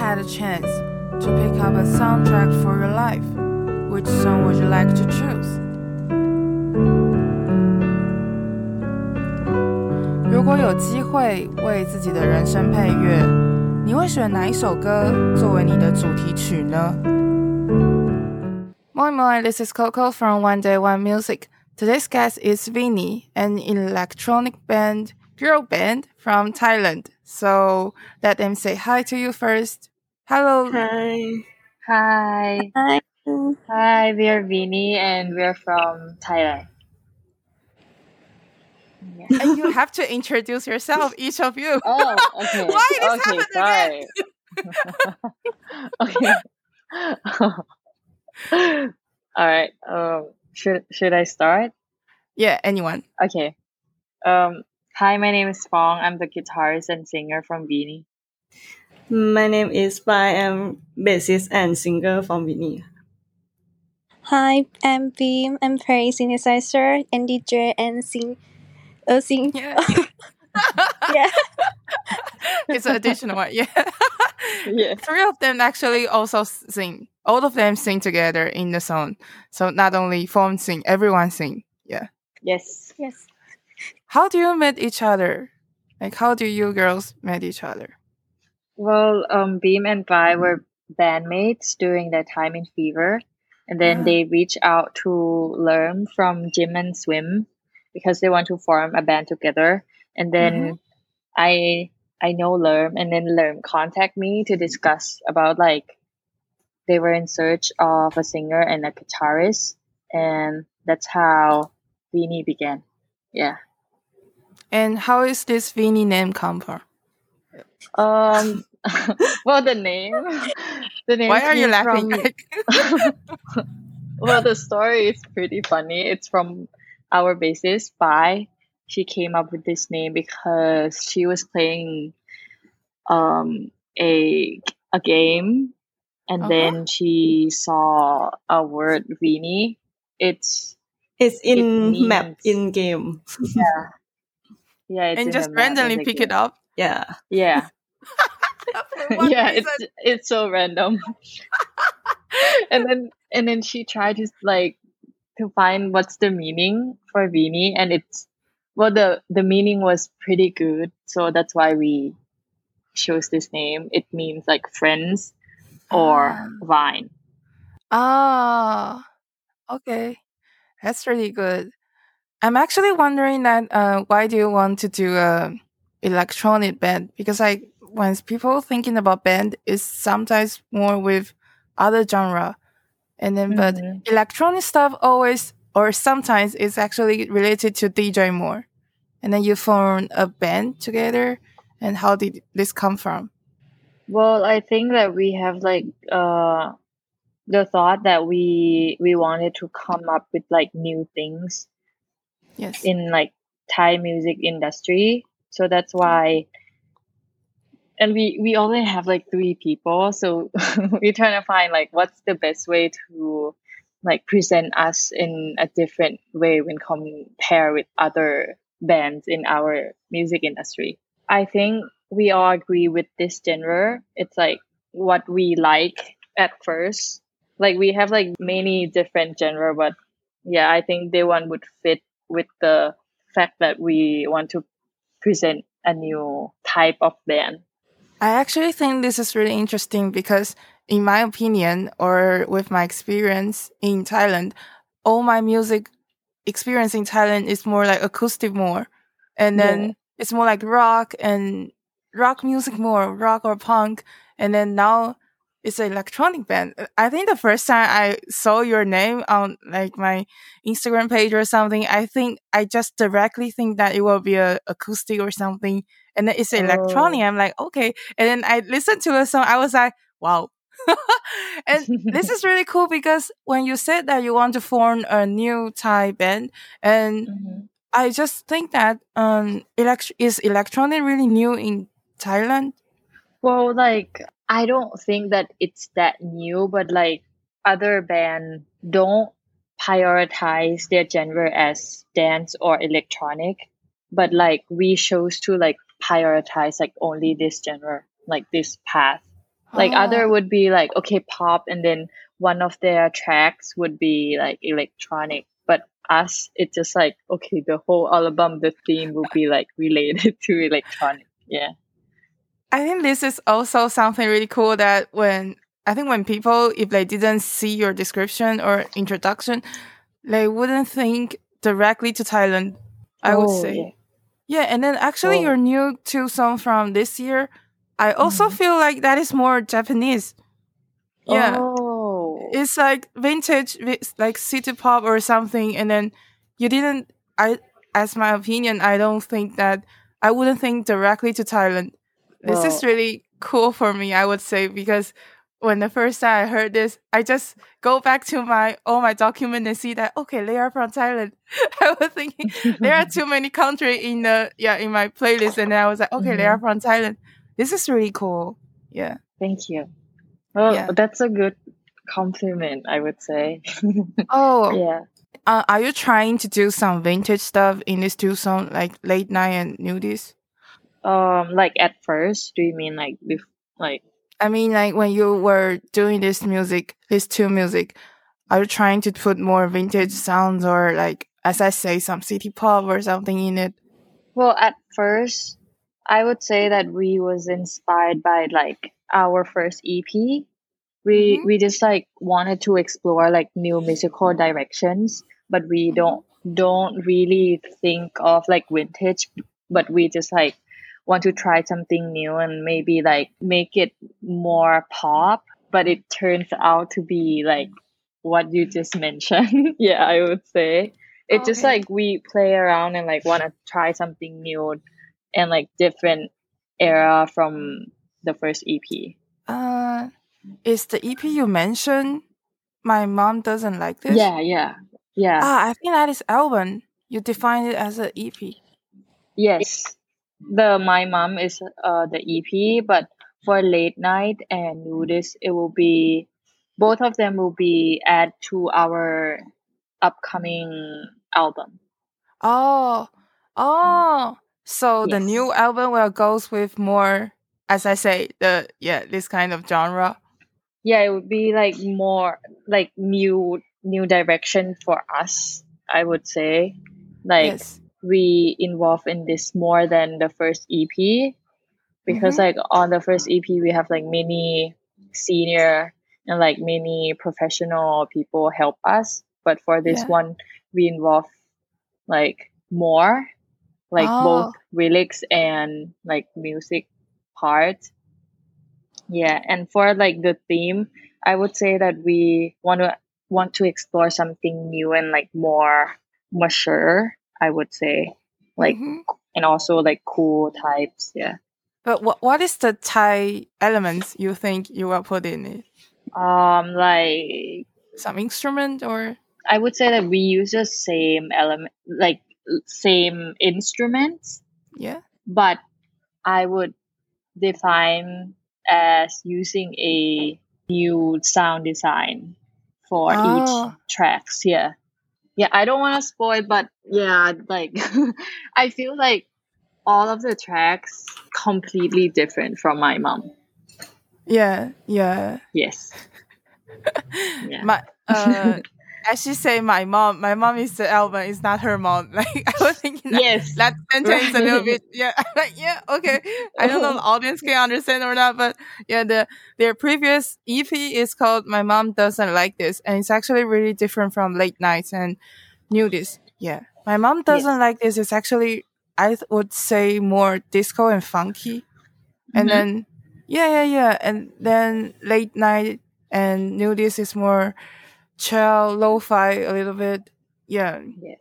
had a chance to pick up a soundtrack for your life, which song would you like to choose？如果有机会为自己的人生配乐，你会选哪一首歌作为你的主题曲呢？Moi my this is Coco from One Day One Music. Today's guest is Vini, an electronic band girl band from Thailand. So let them say hi to you first. Hello. Hi. Hi. Hi. Hi, we are Vini and we're from Thailand. Yeah. and you have to introduce yourself, each of you. Oh, okay. Why this okay, happened again? okay. All right. Um, should should I start? Yeah, anyone. Okay. Um, hi, my name is Fong. I'm the guitarist and singer from Vini. My name is Bai. I'm bassist and singer from Vini. Hi, I'm Beam. I'm Perry synthesizer and DJ and sing. Uh, sing. Yeah. yeah. it's an additional one. Yeah. Yeah. Three of them actually also sing. All of them sing together in the song. So not only Fong sing, everyone sing. Yeah. Yes. Yes. How do you meet each other? Like how do you girls meet each other? Well, um, Beam and Bai were bandmates during their time in Fever, and then Ah. they reached out to learn from Jim and Swim because they want to form a band together. And then I I know Lerm, and then Lerm contact me to discuss about like they were in search of a singer and a guitarist, and that's how Vini began. Yeah. And how is this Vini name come from? Um. well, the name. The name. Why are you came laughing? well, the story is pretty funny. It's from our basis Bai. She came up with this name because she was playing um a a game and Uh-huh. then she saw a word Vini. It's It's in It map in game. yeah. Yeah, it's and in just the map in randomly pick game. it up. Yeah. Yeah. Yeah, reason? it's it's so random. and then and then she tried to like to find what's the meaning for Vini and it's well the the meaning was pretty good, so that's why we chose this name. It means like friends or Ah. vine. Ah, okay. That's really good. I'm actually wondering that uh, why do you want to do a electronic band? Because like when people thinking about band is sometimes more with other genre, and then but Mhm. electronic stuff always or sometimes is actually related to DJ more, and then you form a band together. And how did this come from? Well, I think that we have like uh the thought that we we wanted to come up with like new things Yes. in like Thai music industry. So that's why and we we only have like three people, so we're trying to find like what's the best way to like present us in a different way when compare with other bands in our music industry. I think we all agree with this genre. It's like what we like at first. Like we have like many different genre, but yeah, I think the one would fit with the fact that we want to present a new type of band. I actually think this is really interesting because, in my opinion, or with my experience in Thailand, all my music experience in Thailand is more like acoustic more. And then Yeah. it's more like rock and rock music more, rock or punk. And then now it's an electronic band. I think the first time I saw your name on like my Instagram page or something, I think I just directly think that it will be a acoustic or something. And then it's electronic. I'm like, okay. And then I listened to the song. I was like, wow. and this is really cool because when you said that you want to form a new Thai band, and I just think that um, elect- is electronic really new in Thailand? Well, like I don't think that it's that new, but like other band don't prioritize their genre as dance or electronic, but like we chose to like prioritize like only this genre, like this path. Like oh. other Oh. would be like okay pop, and then one of their tracks would be like electronic. But us, it's just like okay, the whole album, the theme will be like related to electronic. Yeah. I think this is also something really cool that when I think when people if they didn't see your description or introduction, they wouldn't think directly to Thailand. I would Oh, say. yeah. Yeah, and then actually Oh. your new two song from this year, I also Mhm. feel like that is more Japanese. Yeah. Oh. It's like vintage like city pop or something and then you didn't I as my opinion, I don't think that I wouldn't think directly to Thailand. This is really cool for me, I would say, because when the first time I heard this, I just go back to my all my document and see that okay, they are from Thailand. I was thinking there are too many countries in the yeah in my playlist, and then I was like, okay, they are Mm-hmm. from Thailand. This is really cool. Yeah. Thank you. Well, Yeah. that's a good compliment, I would say. Oh, yeah. uh, are you trying to do some vintage stuff in this two song, like late nite and nudis? Um, like at first, do you mean like bef- like I mean, like when you were doing this music, this two music, are you trying to put more vintage sounds or like, as I say, some city pop or something in it? Well, at first, I would say that we was inspired by like our first EP. We Mhm. we just like wanted to explore like new musical directions, but we don't don't really think of like vintage, but we just like want to try something new and maybe like make it more pop, but it turns out to be like what you just mentioned. yeah, I would say. It's just like we play around and like want to try something new and like different era from the first EP. Uh, is the EP you mentioned? My mom doesn't like this. Yeah, yeah, yeah. Ah, I think that is album. You define it as an EP. Yes, the my mom is uh the EP, but for late nite and nudis, it will be both of them will be add to our upcoming album. Oh, oh. So the new album will goes with more, as I say, the yeah, this kind of genre. Yeah, it would be like more like new new direction for us. I would say, like yes. We involve in this more than the first EP because Mhm. like on the first EP we have like many senior and like many professional people help us but for this Yeah. one we involve like more like Oh. both lyrics and like music part yeah and for like the theme i would say that we want to want to explore something new and like more mature i would say like Mhm. and also like cool types yeah But what what is the Thai elements you think you will put in it? um like Some instrument or i would say that we use the same element like same instruments yeah? but i would define as using a new sound design for Oh. each tracks yeah yeah i don't want to spoil but yeah like i feel like all of the tracks completely different from my mom. Yeah, yeah. yes. Yeah. My uh as she say my mom, my mom is the album, it's not her mom. Like I was thinking that, yes that sentence a little bit yeah, like yeah, okay. I don't know if the audience can understand or not, but yeah, the their previous EP is called My Mom Doesn't Like This and it's actually really different from Late Nites and Nudis. Yeah. My mom doesn't like this. It's actually I would say more disco and funky. And Mhm. then yeah, yeah, yeah. And then late nite and nudis is more chill, lo-fi a little bit. Yeah. yes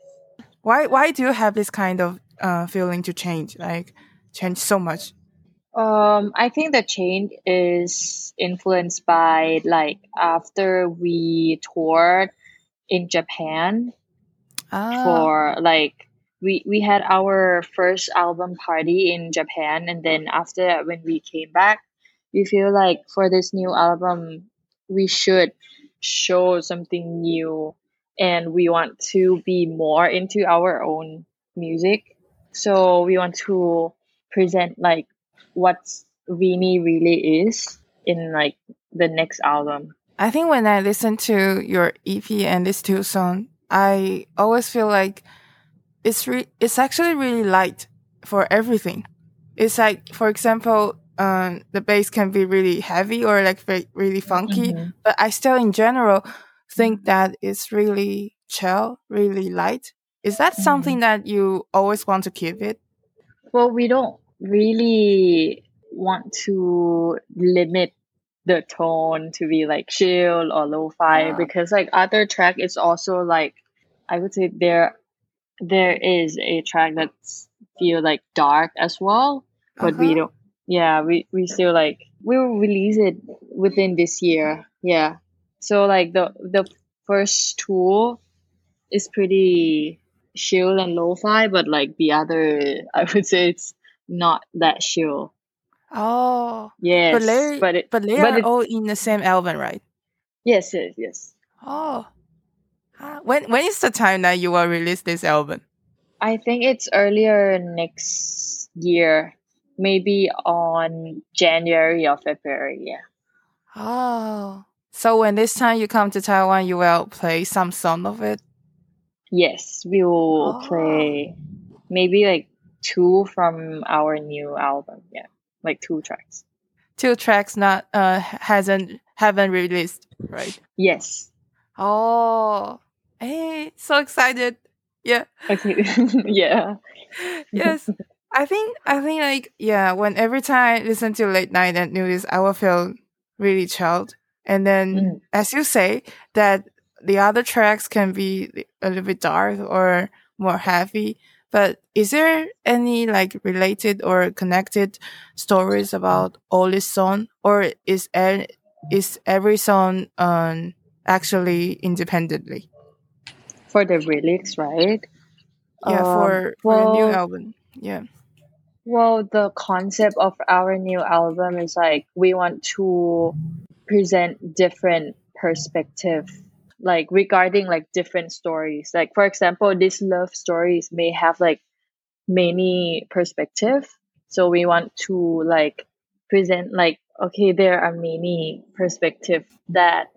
Why why do you have this kind of uh feeling to change? Like change so much? Um, I think the change is influenced by like after we toured in Japan Ah. for like we we had our first album party in Japan and then after that when we came back we feel like for this new album we should show something new and we want to be more into our own music so we want to present like what Vini really is in like the next album. I think when I listen to your EP and this two song, I always feel like it's re- it's actually really light for everything. It's like, for example, um, the bass can be really heavy or like very, really funky, Mhm. but I still, in general, think that it's really chill, really light. Is that Mhm. something that you always want to keep it? Well, we don't really want to limit the tone to be like chill or lo-fi Ah. because like other track is also like I would say there there is a track that's feel like dark as well, but we Uh-huh. don't. Yeah, we we still like we will release it within this year. Yeah, so like the the first two is pretty chill and lo-fi, but like the other, I would say it's not that chill. Oh, Yes, but they but it, but they but are it- all in the same album, right? yes, yes, yes. Oh, when when is the time that you will release this album? I think it's earlier next year, maybe on January or February. Yeah. Oh, so when this time you come to Taiwan, you will play some song of it. Yes, we will Oh. play maybe like two from our new album. Yeah, like two tracks. Two tracks not uh hasn't haven't released, right? Yes. Oh, hey, so excited! Yeah. Okay. yeah. yes i think i think like yeah when every time i listen to late nite and news i will feel really chilled and then Mm. as you say that the other tracks can be a little bit dark or more heavy but is there any like related or connected stories about all this song or is e- is every song um actually independently For the lyrics, right? yeah Um, for for a new album yeah Well, the concept of our new album is like we want to present different perspective, like regarding like different stories. Like for example, these love stories may have like many perspective. So we want to like present like okay, there are many perspective that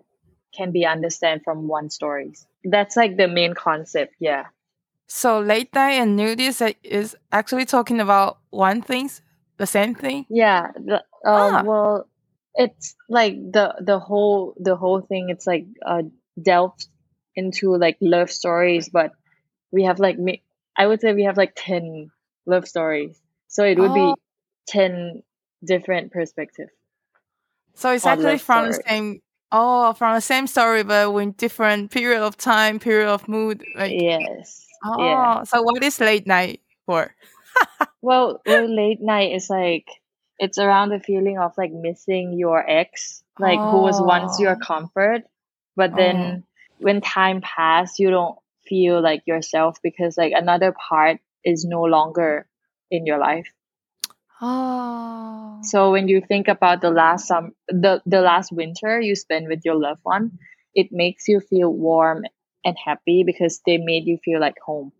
can be understand from one stories. That's like the main concept. Yeah. So late nite and nudis is actually talking about one thing, the same thing. Yeah. The, um, Ah. Well, it's like the the whole the whole thing. It's like uh delved into like love stories, but we have like I would say we have like ten love stories. So it would Oh. be ten different perspectives. So it's actually from the same. Oh, from the same story, but with different period of time, period of mood. Like, Yes. Oh, Yeah. so what is late nite for? Well, well, late nite is like it's around the feeling of like missing your ex, like who was once your Oh. comfort, but then oh. when time passed, you don't feel like yourself because like another part is no longer in your life. Oh, So when you think about the last sum, the the last winter you spend with your loved one, it makes you feel warm and happy because they made you feel like home.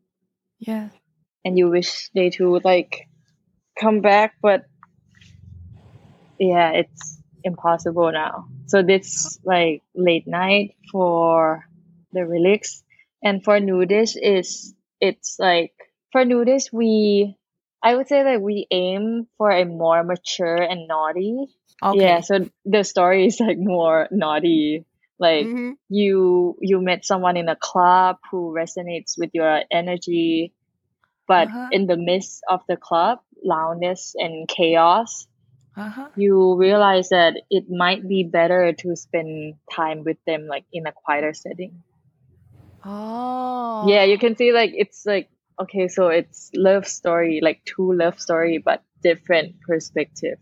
yeah. and you wish they to like come back but yeah it's impossible now so this like late nite for the relics and for nudis is it's like for nudis we i would say that we aim for a more mature and naughty Okay. yeah so the story is like more naughty like Mhm. you you met someone in a club who resonates with your energy but Uh-huh. in the midst of the club loudness and chaos Uh-huh. you realize that it might be better to spend time with them like in a quieter setting Oh. yeah you can see like it's like okay so it's love story like two love story but different perspective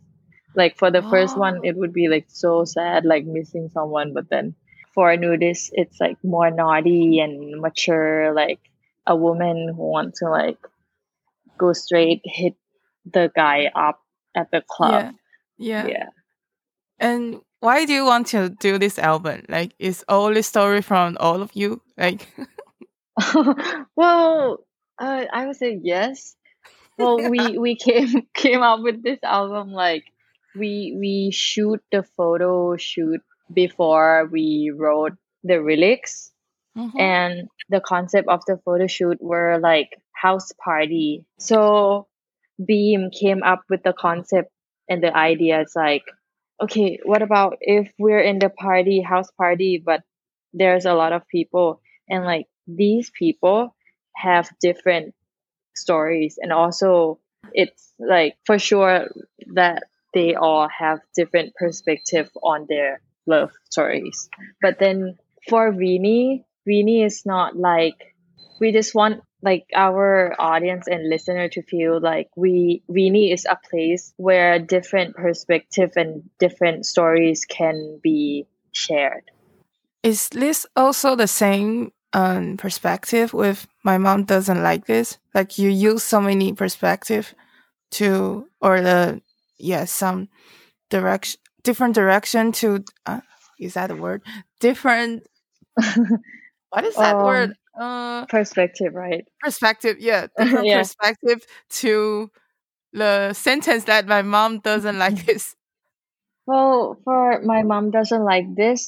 like for the first one it would be like so sad like missing someone but then for nudis it's like more naughty and mature like a woman who wants to like go straight hit the guy up at the Yeah. club Yeah. yeah And why do you want to do this album? Like, is all the story from all of you? Like, well, uh, I would say yes. Well, we we came came up with this album like we we shoot the photo shoot before we wrote the lyrics. Mhm. and the concept of the photo shoot were like house party. So beam came up with the concept and the idea. It's like okay what about if we're in the party house party but there's a lot of people. And like these people have different stories. And also it's like for sure that they all have different perspective on their love stories but then for Vini, Vini is not like we just want like our audience and listener to feel like we Vini is a place where different perspective and different stories can be shared. Is this also the same um, perspective with my mom doesn't like this? Like you use so many perspective to, or the, yeah, some direction, different direction to, uh, is that a word? Different, what is that word? Uh, Perspective, right? perspective, yeah, different Yeah. perspective to the sentence that my mom doesn't like this. Well, for my mom doesn't like this.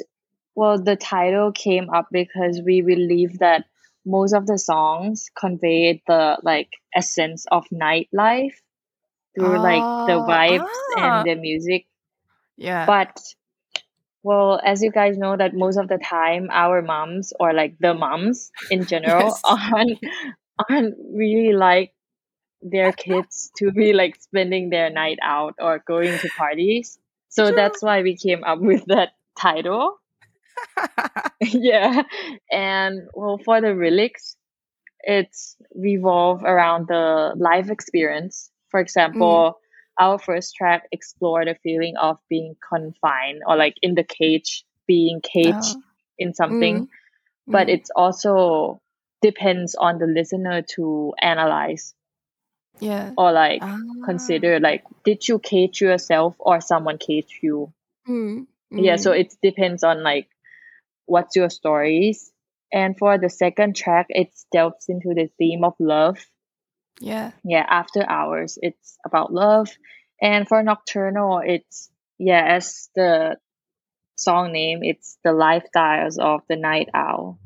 Well, the title came up because we believe that most of the songs conveyed the like essence of nightlife through like the Oh, vibes ah. and the music. Yeah. But well, as you guys know that most of the time our moms or like the moms in general Yes. aren't aren't really like their kids to be like spending their night out or going to parties. So True. that's why we came up with that title. yeah. And well for the relics, it's revolve around the life experience. For example, mm. Our first track explore the feeling of being confined or like in the cage, being caged Oh. in something. Mm. But Mm. it's also depends on the listener to analyze yeah. or like Ah. consider like did you cage yourself or someone cage you? Mm. Yeah, so Mm. it depends on like what's your stories. And for the second track, it delves into the theme of love. Yeah. Yeah, after hours, it's about love. And for nocturnal, it's yeah, as the song name, it's the lifestyles of the night owl.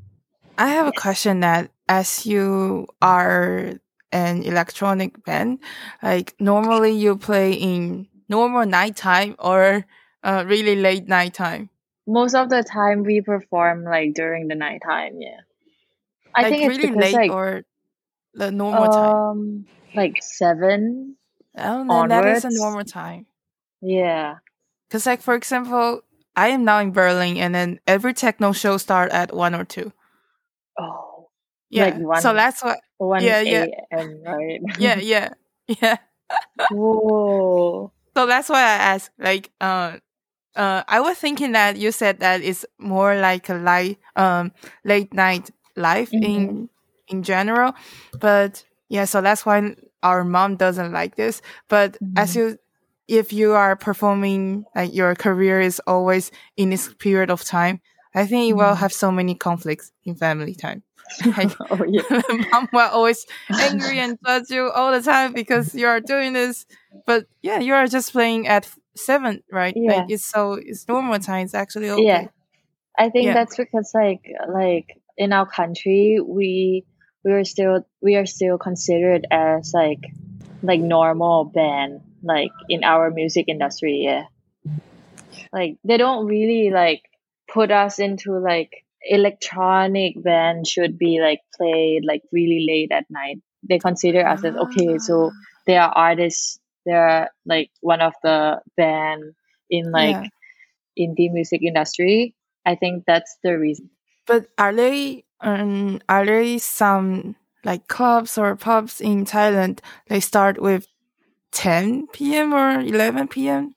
I have a question that as you are an electronic band, like normally you play in normal nighttime or uh, really late nighttime. Most of the time, we perform like during the nighttime. Yeah, I like think it's really because late like or the normal time. um like seven. Oh, then that is a normal time. Yeah. Because like for example, I am now in Berlin, and then every techno show start at one or two. Oh, Yeah, Like one- so that's what. one Yeah, yeah. a.m. Right. Yeah, yeah, yeah. Whoa. So that's why I asked. Like, uh, uh, I was thinking that you said that it's more like a light, um, late night life in in general, but yeah. So that's why our mom doesn't like this. But as you, if you are performing, like your career is always in this period of time, I think you will Mhm. have so many conflicts in family time. Like, oh yeah. mom will always angry and judge you all the time because you are doing this. But yeah, you are just playing at seven, right? Yeah. Like it's so it's normal time. It's actually okay. Yeah. I think Yeah. that's because like like in our country we we are still we are still considered as like like normal band like in our music industry yeah. Like they don't really like put us into like electronic band should be like played like really late at night. They consider us as okay so ah. they are artists. They're like one of the band in like Yeah. indie music industry. I think that's the reason But are they um are there some like clubs or pubs in Thailand? They start with 10 p.m. or 11 p.m.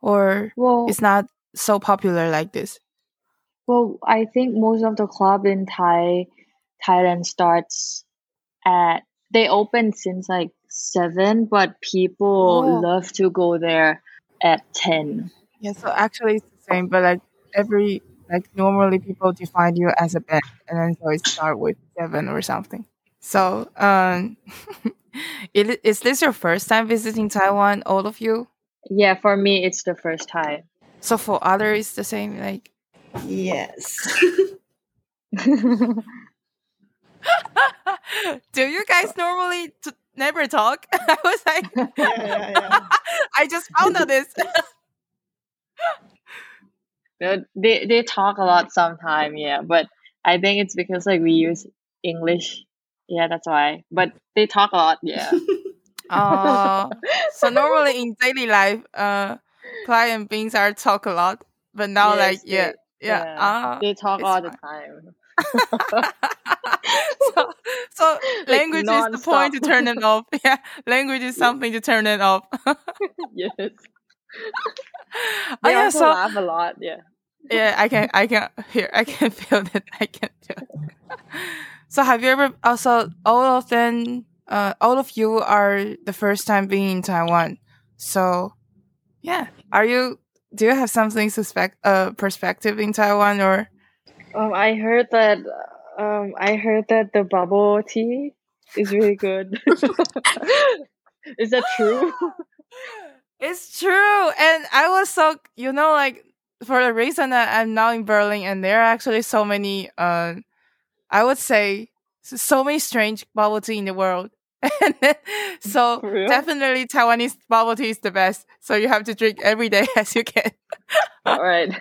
or well it's not so popular like this. well i think most of the club in thai thailand starts at they open since like seven but people Oh. love to go there at 10 Yeah, so actually it's the same, but like every like normally people define you as a band, and then so it start with seven or something. So, um, it, is this your first time visiting Taiwan, all of you? Yeah, for me it's the first time. So for others, it's the same. Like, Yes. do you guys normally t- never talk? I was like, yeah, yeah, yeah. I just found out this. They they talk a lot sometime, yeah, but I think it's because like we use English. Yeah, that's why. But they talk a lot, yeah. Oh, so normally in daily life, uh, Clyde and Beans are talk a lot, but now Yes, like they- yeah, yeah, yeah. ah. they talk all the time. so, so language is the point to turn it off. Yeah, language is something to turn it off. oh yes. They yeah, also so laugh a lot, yeah. Yeah, I can, I can hear, I can feel that. I can feel. It. So have you ever also all of them, uh, all of you are the first time being in Taiwan. So yeah, are you? Do you have something suspect, uh, perspective in Taiwan or? Um, I heard that. Um, I heard that the bubble tea is really good. is that true? It's true. And I was so, you know, like for the reason that I'm now in Berlin and there are actually so many, uh, I would say so many strange bubble tea in the world. and then, so definitely Taiwanese bubble tea is the best. So you have to drink every day as you can. All right.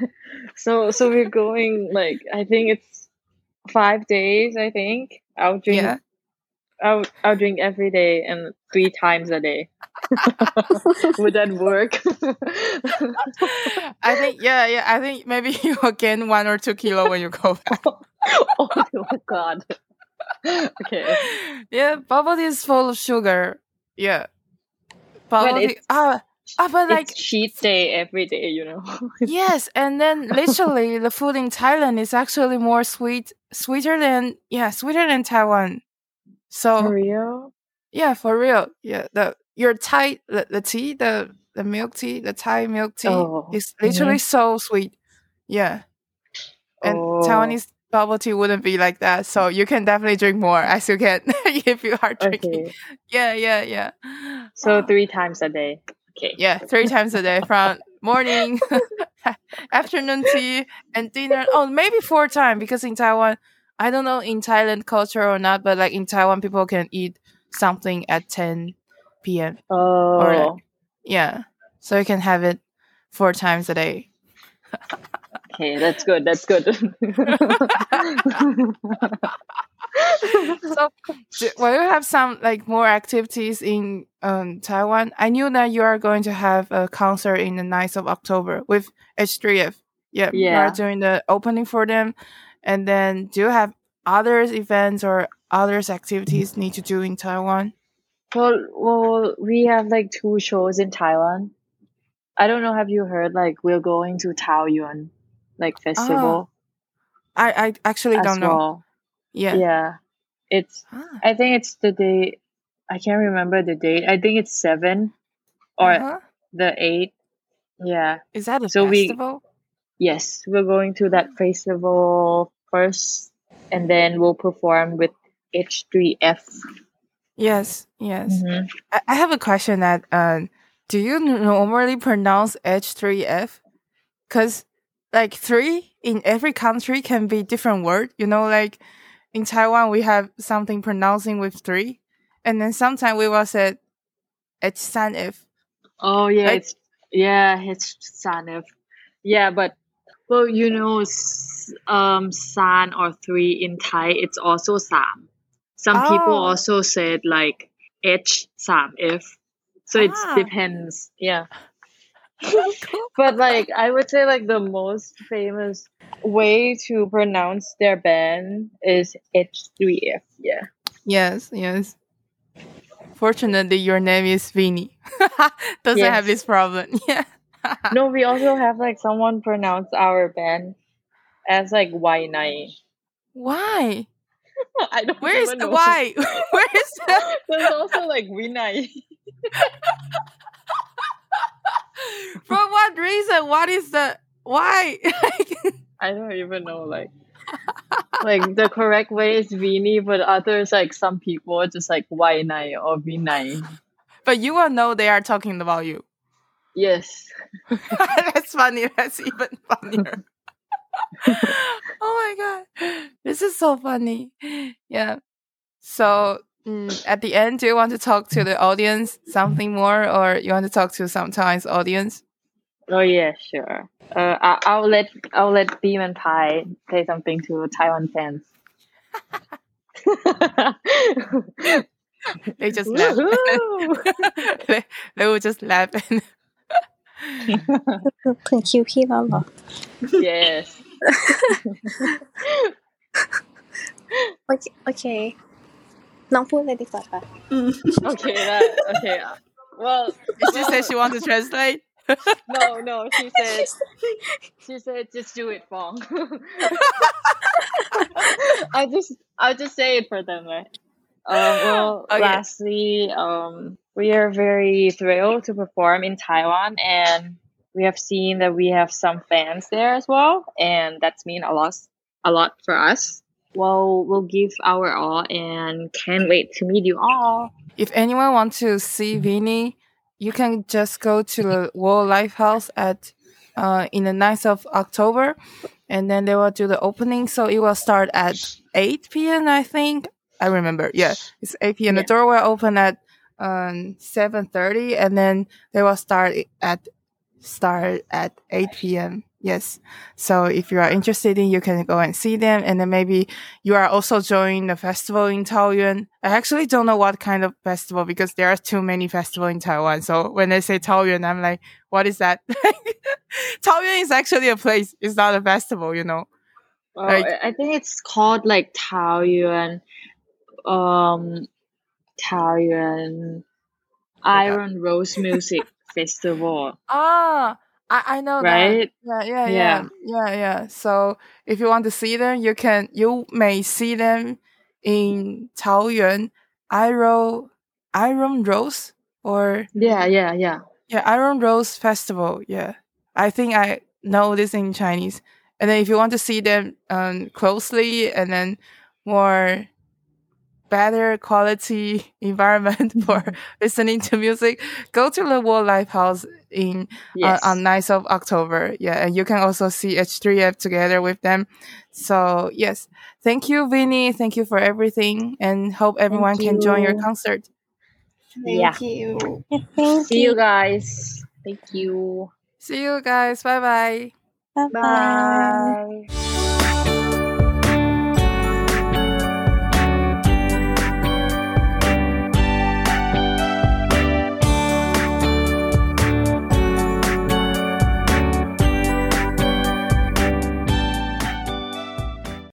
So so we're going like I think it's five days. I think I'll drink. Yeah. I'll I'll drink every day and three times a day. Would that work? I think, yeah, yeah. I think maybe you will gain one or two kilo when you go back. oh my god. Okay. yeah, bubble tea is full of sugar. Yeah. Bubble tea. Ah, ah, but like, it's cheat day every day, you know. yes, and then literally the food in Thailand is actually more sweet, sweeter than yeah, sweeter than Taiwan. So For real? yeah, for real. Yeah, the your Thai the, the tea, the the milk tea, the Thai milk tea Oh, is literally mm-hmm. so sweet. Yeah, and Oh. Taiwanese bubble tea wouldn't be like that. So you can definitely drink more as you can if you are drinking. Okay. Yeah, yeah, yeah. So three times a day. Okay. Yeah, three times a day from morning, afternoon tea, and dinner. Oh, maybe four times because in Taiwan, I don't know in Thailand culture or not, but like in Taiwan, people can eat something at 10 p.m. Oh. Yeah, so you can have it four times a day. Okay, that's good. That's good. So, do, will you have some like more activities in um, Taiwan? I knew that you are going to have a concert in the 9th of October with H3F. Yeah, yeah. you are doing the opening for them. And then, do you have other events or others activities need to do in Taiwan? well, well, we have like two shows in Taiwan. I don't know. Have you heard? Like, we're going to Taoyuan, like festival I, I actually Ah, don't know. Yeah. Yeah, it's. Ah, I think it's the day. I can't remember the date. I think it's seven or uh-huh. the eight. Yeah. Is that a so we- festival? Yes, we're going to that festival first, and then we'll perform with H3F. Yes, yes. Mhm. I, I have a question that uh, do you normally pronounce H3F? Because like three in every country can be different word. You know, like in Taiwan we have something pronouncing with three, and then sometimes we will say H3F. Oh yeah, Right? it's yeah, it's Sanif. Yeah, but well, you know, um, San or three in Thai, it's also Sam. Some people Oh. also said like H Sam if. So it Ah. depends. Yeah. but like I would say like the most famous way to pronounce their band is H3F. Yeah. Yes, yes. Fortunately, your name is Vini. Doesn't have this problem. Yeah. no, we also have like someone pronounce our band as like Y Nai. Why? I don't Where is the know. why? Where is the There's also like Winai. For what reason? What is the why? I don't even know like like the correct way is Vini, but others like some people just like Winai or Vinai. but you will know they are talking about you. Yes. That's funny. That's even funnier. oh my god, this is so funny. Yeah. So mm, at the end, do you want to talk to the audience something more, or you want to talk to sometimes audience? Oh yeah, sure. Uh, I, I'll let I'll let Beam and Bai say something to Taiwan fans. they just laugh. they, they will just laugh and เผื่อคิวพี่แล้วเหรอ yes. โอเคโอเค น้องพูดเลยดีกว่าค่ะ Okay. That, okay. uh, Well, Did she say she wants to translate? no, no. She said. She said just do it, Fong. I just I'll just say it for them. Right? Um, well, Okay. lastly, um, we are very thrilled to perform in Taiwan, and we have seen that we have some fans there as well, and that's mean a lot, a lot for us. Well, we'll give our all, and can't wait to meet you all. If anyone wants to see Vini, you can just go to the Wall Livehouse at uh, in the 9th of October, and then they will do the opening. So it will start at 8 p.m. I think. I remember. Yeah, it's 8 p.m. Yeah. The door will open at um 7:30, and then they will start at start at 8 p.m. Yes. So if you are interested in, you can go and see them. And then maybe you are also joining the festival in Taoyuan. I actually don't know what kind of festival because there are too many festivals in Taiwan. So when they say Taoyuan, I'm like, what is that? Taoyuan is actually a place. It's not a festival, you know? Oh, Like- I I think it's called like Taoyuan, um, Taoyuan Iron Rose Music Festival, Ah, I, I know right? that. Yeah, yeah, yeah, Yeah. yeah, yeah. So if you want to see them, you can, you may see them in Taoyuan Iron, Iron Rose or Yeah, yeah, yeah. Yeah, Iron Rose Festival. Yeah, I think I know this in Chinese. And then if you want to see them um, closely and then more better quality environment for listening to music, go to the Wall Livehouse in Yes. uh, on 9th of October. Yeah, and you can also see H3F together with them. So yes, thank you, Vini. Thank you for everything, and hope everyone can join your you. concert. Yeah. Thank you. Thank See you guys. Thank you. See you guys. Bye bye. Bye bye. Bye.